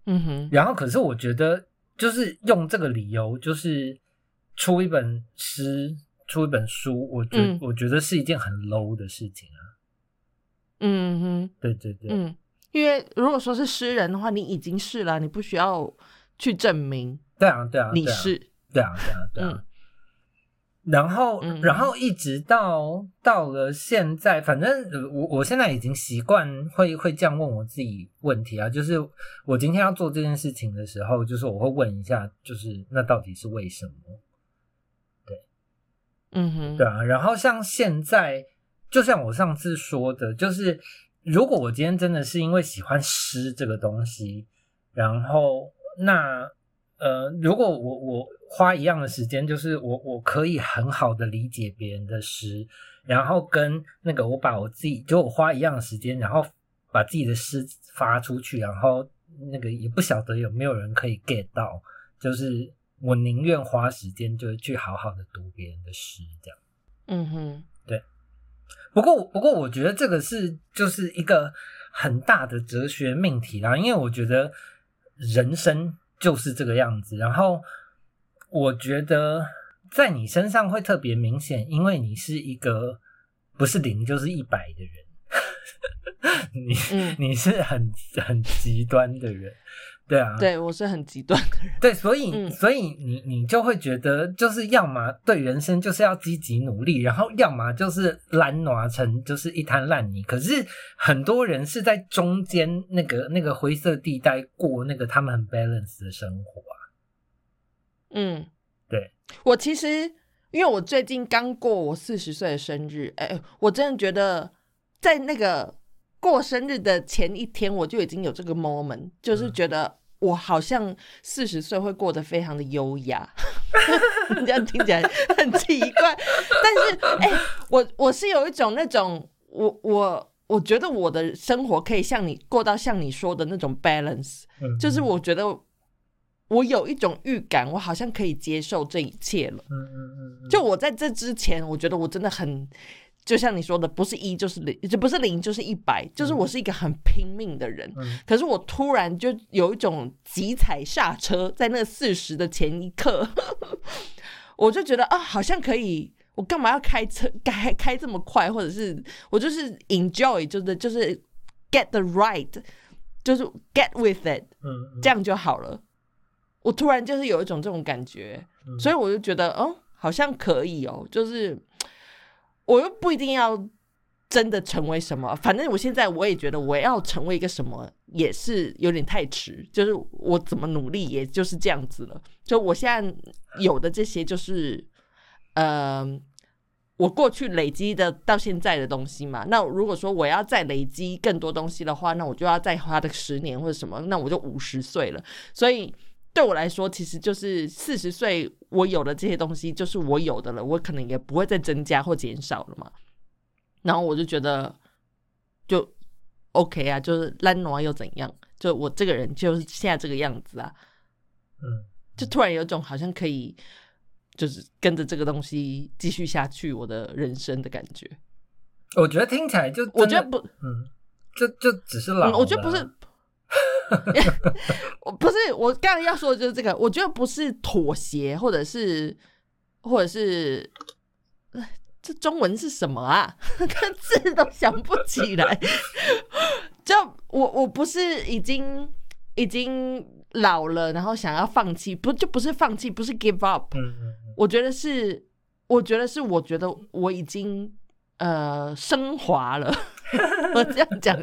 嗯哼，然后可是我觉得。就是用这个理由，就是出一本诗，出一本书，我觉我觉得是一件很 low 的事情啊。嗯哼，对对对，嗯，因为如果说是诗人的话，你已经是了，你不需要去证明。对啊，对啊，你是，对啊，对啊，对啊。然后，然后一直到到了现在，反正我我现在已经习惯会会这样问我自己问题啊，就是我今天要做这件事情的时候，就是我会问一下，就是那到底是为什么？对，嗯哼，对啊。然后像现在，就像我上次说的，就是如果我今天真的是因为喜欢诗这个东西，然后那。呃，如果我我花一样的时间，就是我我可以很好的理解别人的诗，然后跟那个我把我自己就我花一样的时间，然后把自己的诗发出去，然后那个也不晓得有没有人可以 get 到，就是我宁愿花时间，就是去好好的读别人的诗，这样。嗯哼，对。不过不过，我觉得这个是就是一个很大的哲学命题啦，因为我觉得人生。就是这个样子，然后我觉得在你身上会特别明显，因为你是一个不是零就是一百的人，你你是很很极端的人。对啊，对我是很极端的人。对，所以所以你你就会觉得，就是要么对人生就是要积极努力，然后要么就是烂挪成就是一滩烂泥。可是很多人是在中间那个那个灰色地带过那个他们很 balance 的生活啊。嗯，对我其实因为我最近刚过我四十岁的生日，哎，我真的觉得在那个过生日的前一天，我就已经有这个 moment，就是觉得。我好像四十岁会过得非常的优雅，这样听起来很奇怪。但是，哎，我我是有一种那种，我我我觉得我的生活可以像你过到像你说的那种 balance，就是我觉得我有一种预感，我好像可以接受这一切了。嗯嗯嗯。就我在这之前，我觉得我真的很。就像你说的，不是一就是零，就不是零就是一百，就是我是一个很拼命的人。可是我突然就有一种急踩刹车，在那四十的前一刻，我就觉得啊，好像可以，我干嘛要开车开开这么快？或者是我就是 enjoy，就是就是 get the right，就是 get with it，嗯，这样就好了。我突然就是有一种这种感觉，所以我就觉得，哦，好像可以哦，就是。我又不一定要真的成为什么，反正我现在我也觉得我要成为一个什么也是有点太迟，就是我怎么努力也就是这样子了。就我现在有的这些，就是呃，我过去累积的到现在的东西嘛。那如果说我要再累积更多东西的话，那我就要再花个十年或者什么，那我就五十岁了。所以。对我来说，其实就是四十岁，我有的这些东西就是我有的了，我可能也不会再增加或减少了嘛。然后我就觉得，就 OK 啊，就是烂挪又怎样？就我这个人就是现在这个样子啊。嗯，就突然有种好像可以，就是跟着这个东西继续下去我的人生的感觉。我觉得听起来就我觉得不，嗯，就就只是老，我觉得不是。我 不是我刚才要说的就是这个，我觉得不是妥协，或者是，或者是，这中文是什么啊？看字都想不起来。就我我不是已经已经老了，然后想要放弃，不就不是放弃，不是 give up。嗯嗯。我觉得是，我觉得是，我觉得我已经呃升华了。我这样讲，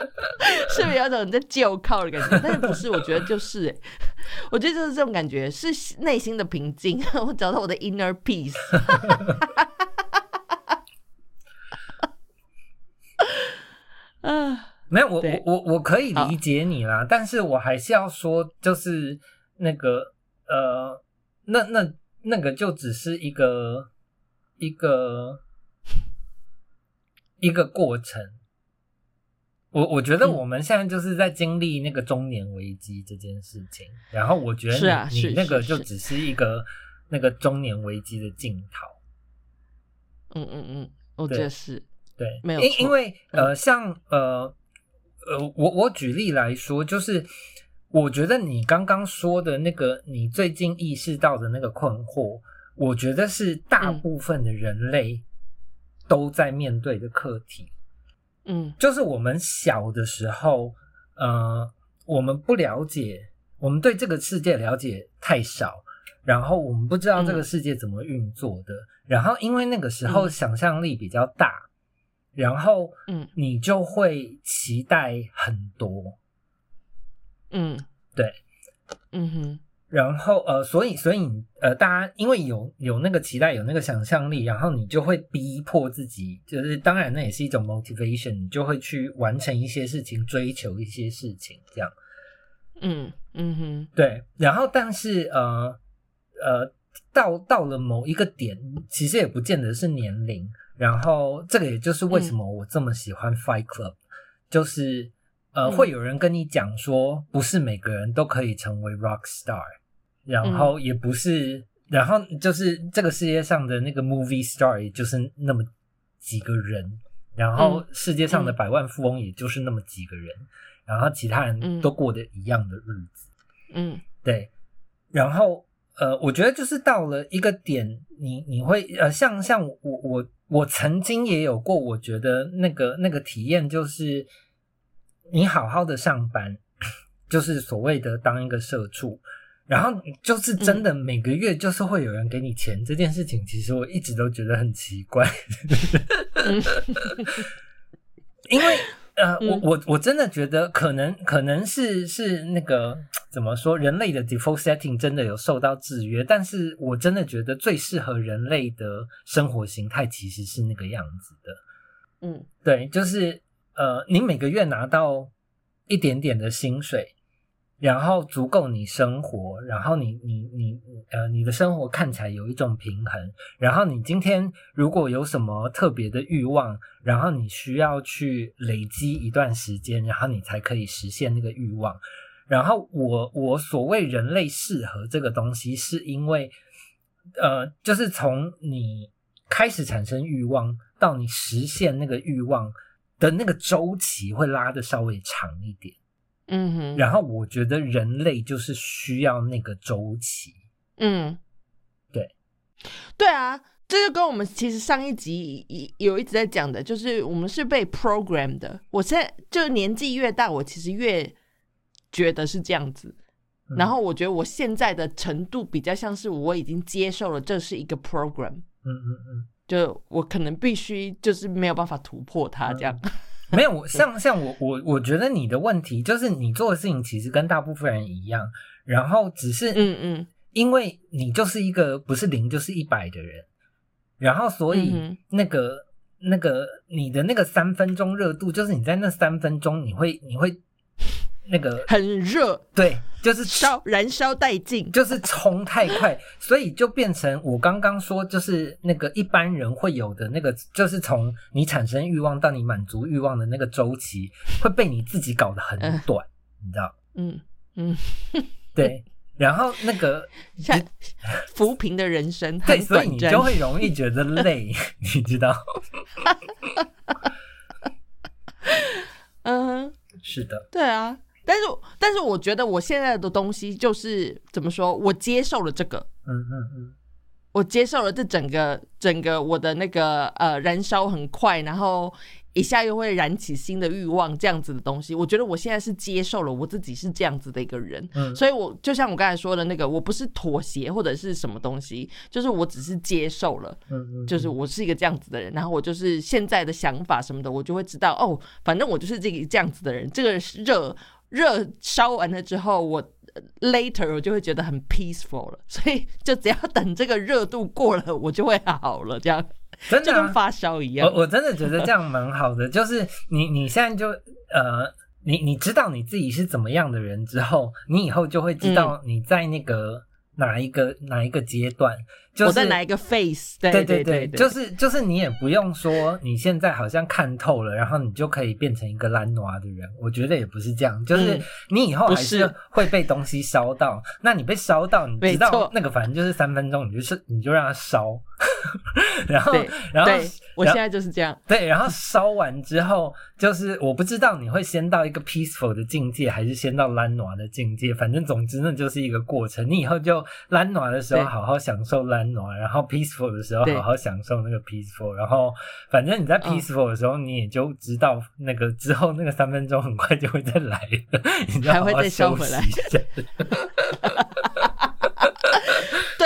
是不是有种在就靠的感觉？但是不是？我觉得就是，哎，我觉得就是这种感觉，是内心的平静。我找到我的 inner peace。啊，没有，我我我我可以理解你啦，但是我还是要说，就是那个呃，那那那个就只是一个一个。一个过程，我我觉得我们现在就是在经历那个中年危机这件事情，然后我觉得你你那个就只是一个那个中年危机的镜头。嗯嗯嗯，我觉得是对，没有因因为呃，像呃呃，我我举例来说，就是我觉得你刚刚说的那个，你最近意识到的那个困惑，我觉得是大部分的人类。都在面对的课题，嗯，就是我们小的时候，呃，我们不了解，我们对这个世界了解太少，然后我们不知道这个世界怎么运作的，然后因为那个时候想象力比较大，然后，嗯，你就会期待很多，嗯，对，嗯哼。然后呃，所以所以呃，大家因为有有那个期待，有那个想象力，然后你就会逼迫自己，就是当然那也是一种 motivation，你就会去完成一些事情，追求一些事情，这样。嗯嗯哼，对。然后但是呃呃，到到了某一个点，其实也不见得是年龄。然后这个也就是为什么我这么喜欢 Fight Club，就是呃，会有人跟你讲说，不是每个人都可以成为 rock star。然后也不是，然后就是这个世界上的那个 movie star，也就是那么几个人，然后世界上的百万富翁也就是那么几个人，然后其他人都过得一样的日子。嗯，对。然后呃，我觉得就是到了一个点，你你会呃，像像我我我曾经也有过，我觉得那个那个体验就是你好好的上班，就是所谓的当一个社畜。然后就是真的每个月就是会有人给你钱这件事情，其实我一直都觉得很奇怪，因为呃，我我我真的觉得可能可能是是那个怎么说，人类的 default setting 真的有受到制约，但是我真的觉得最适合人类的生活形态其实是那个样子的，嗯，对，就是呃，你每个月拿到一点点的薪水。然后足够你生活，然后你你你呃，你的生活看起来有一种平衡。然后你今天如果有什么特别的欲望，然后你需要去累积一段时间，然后你才可以实现那个欲望。然后我我所谓人类适合这个东西，是因为呃，就是从你开始产生欲望到你实现那个欲望的那个周期会拉的稍微长一点。嗯哼，然后我觉得人类就是需要那个周期。嗯，对，对啊，这就跟我们其实上一集有一直在讲的，就是我们是被 program 的。我现在就年纪越大，我其实越觉得是这样子。然后我觉得我现在的程度比较像是我已经接受了这是一个 program。嗯嗯嗯，就我可能必须就是没有办法突破它这样。没有，像像我我我觉得你的问题就是你做的事情其实跟大部分人一样，然后只是嗯嗯，因为你就是一个不是零就是一百的人，然后所以那个那个你的那个三分钟热度，就是你在那三分钟你会你会。那个很热，对，就是烧燃烧殆尽，就是冲太快，所以就变成我刚刚说，就是那个一般人会有的那个，就是从你产生欲望到你满足欲望的那个周期，会被你自己搞得很短，你知道？嗯嗯，对。然后那个 像浮萍的人生，对，所以你就会容易觉得累，你知道？嗯，是的，对啊。但是，但是，我觉得我现在的东西就是怎么说？我接受了这个，嗯嗯嗯，我接受了这整个整个我的那个呃燃烧很快，然后一下又会燃起新的欲望，这样子的东西，我觉得我现在是接受了我自己是这样子的一个人，嗯，所以我就像我刚才说的那个，我不是妥协或者是什么东西，就是我只是接受了，嗯嗯，就是我是一个这样子的人，然后我就是现在的想法什么的，我就会知道哦，反正我就是这个这样子的人，这个热热烧完了之后，我 later 我就会觉得很 peaceful 了，所以就只要等这个热度过了，我就会好了，这样。真的跟发烧一样，我我真的觉得这样蛮好的。就是你你现在就呃，你你知道你自己是怎么样的人之后，你以后就会知道你在那个哪一个哪一个阶段。我在哪一个 phase，对对对，就是就是你也不用说你现在好像看透了，然后你就可以变成一个懒惰的人。我觉得也不是这样，就是你以后还是会被东西烧到。那你被烧到，你知道那个反正就是三分钟，你就是你就让它烧。然后然后我现在就是这样。对，然后烧完之后，就是我不知道你会先到一个 peaceful 的境界，还是先到懒惰的境界。反正总之那就是一个过程。你以后就懒惰的时候，好好享受懒。暖，然后 peaceful 的时候好好享受那个 peaceful，然后反正你在 peaceful 的时候，你也就知道那个之后那个三分钟很快就会再来了，你还会再收回来。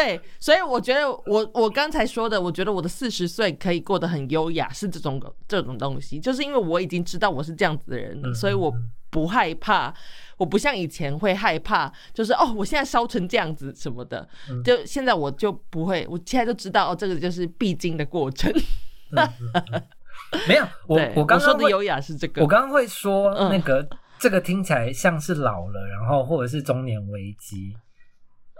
对，所以我觉得我我刚才说的，我觉得我的四十岁可以过得很优雅，是这种这种东西，就是因为我已经知道我是这样子的人，所以我不害怕。我不像以前会害怕，就是哦，我现在烧成这样子什么的，就现在我就不会，我现在就知道哦，这个就是必经的过程。没有，我 我刚说的优雅是这个，我刚刚会说那个这个听起来像是老了，然后或者是中年危机，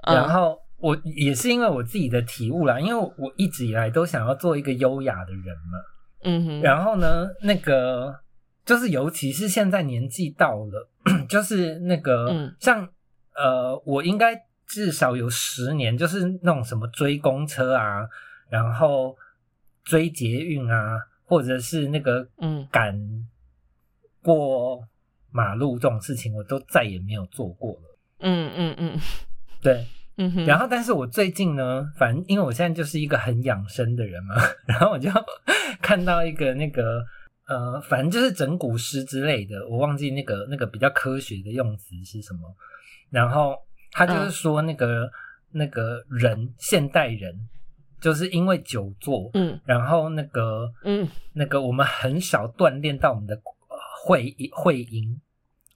然后我也是因为我自己的体悟啦，因为我一直以来都想要做一个优雅的人嘛，嗯哼，然后呢，那个。就是尤其是现在年纪到了，就是那个像呃，我应该至少有十年，就是那种什么追公车啊，然后追捷运啊，或者是那个嗯赶过马路这种事情，我都再也没有做过了。嗯嗯嗯，对，嗯哼。然后，但是我最近呢，反正因为我现在就是一个很养生的人嘛，然后我就 看到一个那个。呃，反正就是整蛊师之类的，我忘记那个那个比较科学的用词是什么。然后他就是说，那个那个人，现代人，就是因为久坐，嗯，然后那个，嗯，那个我们很少锻炼到我们的会会阴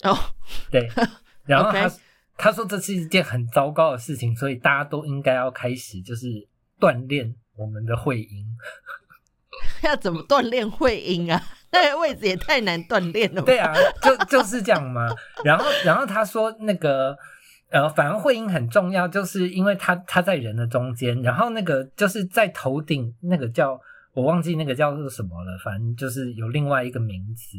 哦，对。然后他他说这是一件很糟糕的事情，所以大家都应该要开始就是锻炼我们的会阴。要怎么锻炼会阴啊？那个位置也太难锻炼了。对啊，就就是这样嘛。然后，然后他说那个呃，反而会阴很重要，就是因为它它在人的中间，然后那个就是在头顶那个叫我忘记那个叫做什么了，反正就是有另外一个名词。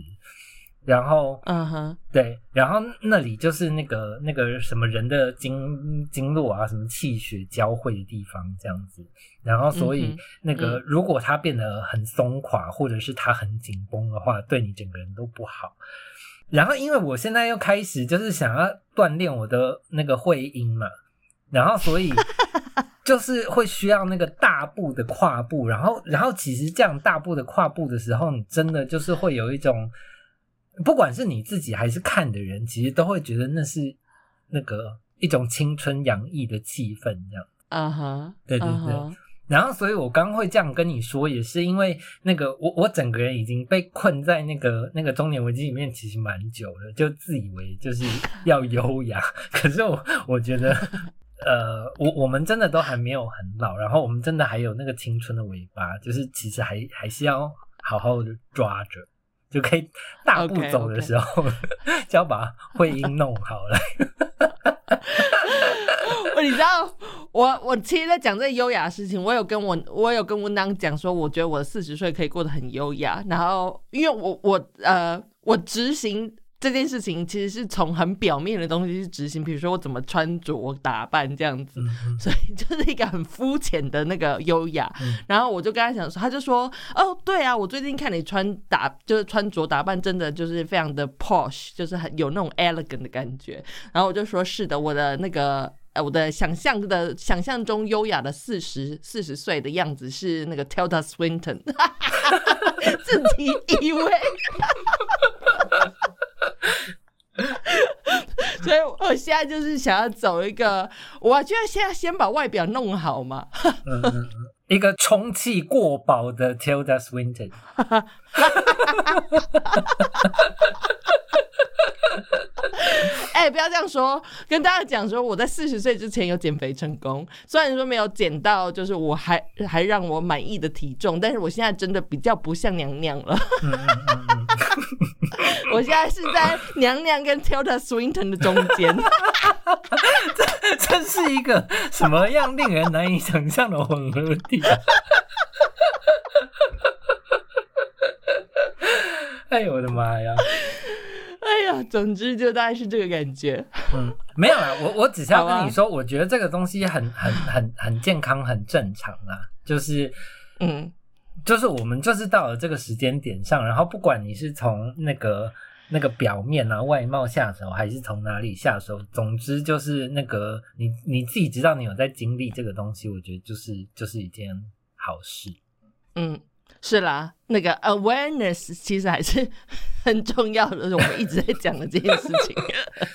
然后，嗯哼，对，然后那里就是那个那个什么人的经经络啊，什么气血交汇的地方，这样子。然后，所以那个如果它变得很松垮，或者是它很紧绷的话，对你整个人都不好。然后，因为我现在又开始就是想要锻炼我的那个会阴嘛，然后所以 就是会需要那个大步的跨步。然后，然后其实这样大步的跨步的时候，你真的就是会有一种。不管是你自己还是看的人，其实都会觉得那是那个一种青春洋溢的气氛，这样。啊哈，对对对。然后，所以我刚会这样跟你说，也是因为那个我我整个人已经被困在那个那个中年危机里面，其实蛮久了，就自以为就是要 优雅。可是我我觉得，呃，我我们真的都还没有很老，然后我们真的还有那个青春的尾巴，就是其实还还是要好好的抓着。就可以大步走的时候，就要把会阴弄好了。你知道，我我其实，在讲这优雅的事情，我有跟我我有跟文当讲说，我觉得我四十岁可以过得很优雅。然后，因为我我呃，我执行。这件事情其实是从很表面的东西去执行，比如说我怎么穿着打扮这样子，所以就是一个很肤浅的那个优雅。然后我就跟他讲说，他就说：“哦，对啊，我最近看你穿打，就是穿着打扮，真的就是非常的 posh，就是很有那种 elegant 的感觉。”然后我就说：“是的，我的那个。”呃我的想象的想象中优雅的四十四十岁的样子是那个 Tilda Swinton，自己以为。所以我现在就是想要走一个，我就要现在先把外表弄好嘛。一个充气过饱的 Tilda Swinton。哎，不要这样说，跟大家讲说，我在四十岁之前有减肥成功，虽然说没有减到就是我还还让我满意的体重，但是我现在真的比较不像娘娘了。我现在是在娘娘跟 Tilda Swinton 的中间，这这是一个什么样令人难以想象的混合体？哎呦我的妈呀！哎呀，总之就大概是这个感觉。嗯，没有啊，我我只是要跟你说，我觉得这个东西很很很很健康，很正常啊。就是，嗯，就是我们就是到了这个时间点上，然后不管你是从那个那个表面啊外貌下手，还是从哪里下手，总之就是那个你你自己知道你有在经历这个东西，我觉得就是就是一件好事。嗯。是啦，那个 awareness 其实还是很重要的，我们一直在讲的这件事情。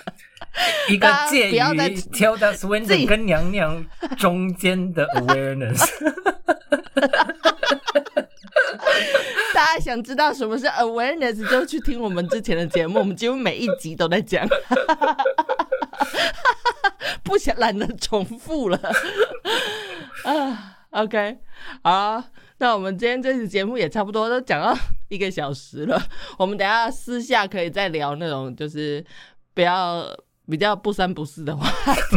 一个介于 Tilda Swinton 跟娘娘中间的 awareness。大家想知道什么是 awareness，就去听我们之前的节目，我们几乎每一集都在讲。不想懒得重复了。啊，OK，好。那我们今天这期节目也差不多都讲到一个小时了，我们等下私下可以再聊那种就是不要比较不三不四的话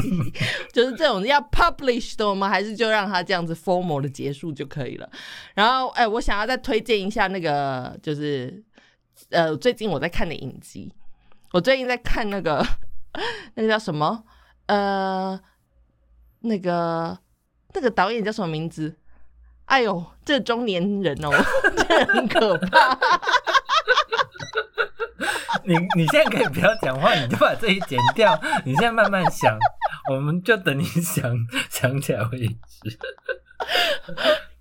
题，就是这种要 publish 的，我们还是就让它这样子 formal 的结束就可以了。然后，哎，我想要再推荐一下那个，就是呃，最近我在看的影集，我最近在看那个 那个叫什么？呃，那个那个导演叫什么名字？哎呦，这中年人哦，这很可怕。你你现在可以不要讲话，你就把这一剪掉。你现在慢慢想，我们就等你想想起来为止。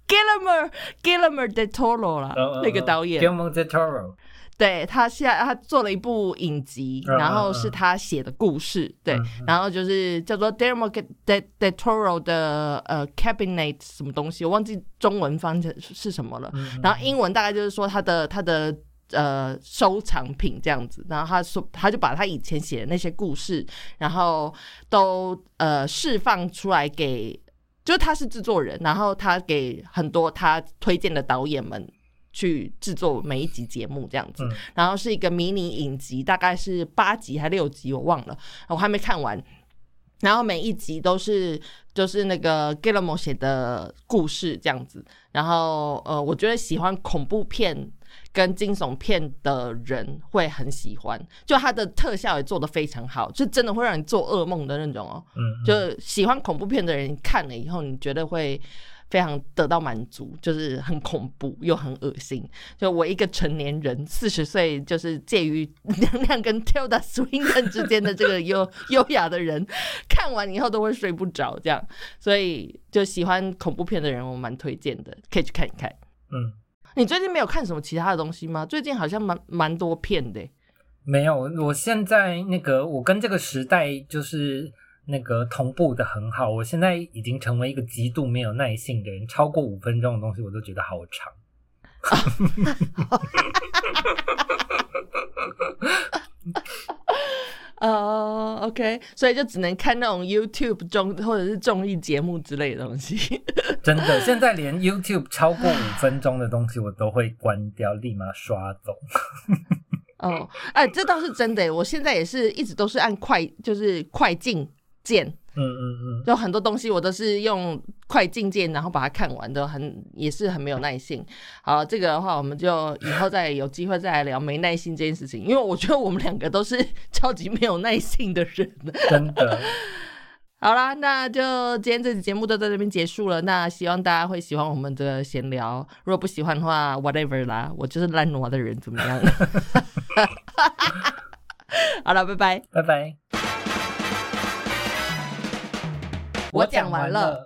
Guillermo Guillermo del Toro 啦，那个导演。Guillermo del Toro。对他现在他做了一部影集，然后是他写的故事，对，然后就是叫做 Dermo de de Toro 的呃 Cabinet 什么东西，我忘记中文翻成是什么了。然后英文大概就是说他的他的呃收藏品这样子。然后他说他就把他以前写的那些故事，然后都呃释放出来给，就是他是制作人，然后他给很多他推荐的导演们。去制作每一集节目这样子，然后是一个迷你影集，大概是八集还六集，我忘了，我还没看完。然后每一集都是就是那个 g i l l e m o 写的故事这样子。然后呃，我觉得喜欢恐怖片跟惊悚片的人会很喜欢，就它的特效也做得非常好，就真的会让你做噩梦的那种哦。嗯，就喜欢恐怖片的人看了以后，你觉得会。非常得到满足，就是很恐怖又很恶心。就我一个成年人，四十岁，就是介于娘娘跟 Tilda Swinton 之间的这个优优雅的人，看完以后都会睡不着。这样，所以就喜欢恐怖片的人，我蛮推荐的，可以去看一看。嗯，你最近没有看什么其他的东西吗？最近好像蛮蛮多片的。没有，我现在那个我跟这个时代就是。那个同步的很好，我现在已经成为一个极度没有耐性的人，超过五分钟的东西我都觉得好长。哦，OK，所以就只能看那种 YouTube 中或者是综艺节目之类的东西。真的，现在连 YouTube 超过五分钟的东西我都会关掉，立马刷走。哦，哎，这倒是真的，我现在也是一直都是按快，就是快进。键，嗯嗯嗯，就很多东西我都是用快进键，然后把它看完的，很也是很没有耐心。好，这个的话，我们就以后再有机会再来聊没耐心这件事情，因为我觉得我们两个都是 超级没有耐心的人。真的。好啦，那就今天这期节目就在这边结束了。那希望大家会喜欢我们的闲聊，如果不喜欢的话，whatever 啦，我就是烂挪的人，怎么样？好了，拜拜，拜拜。我讲完了。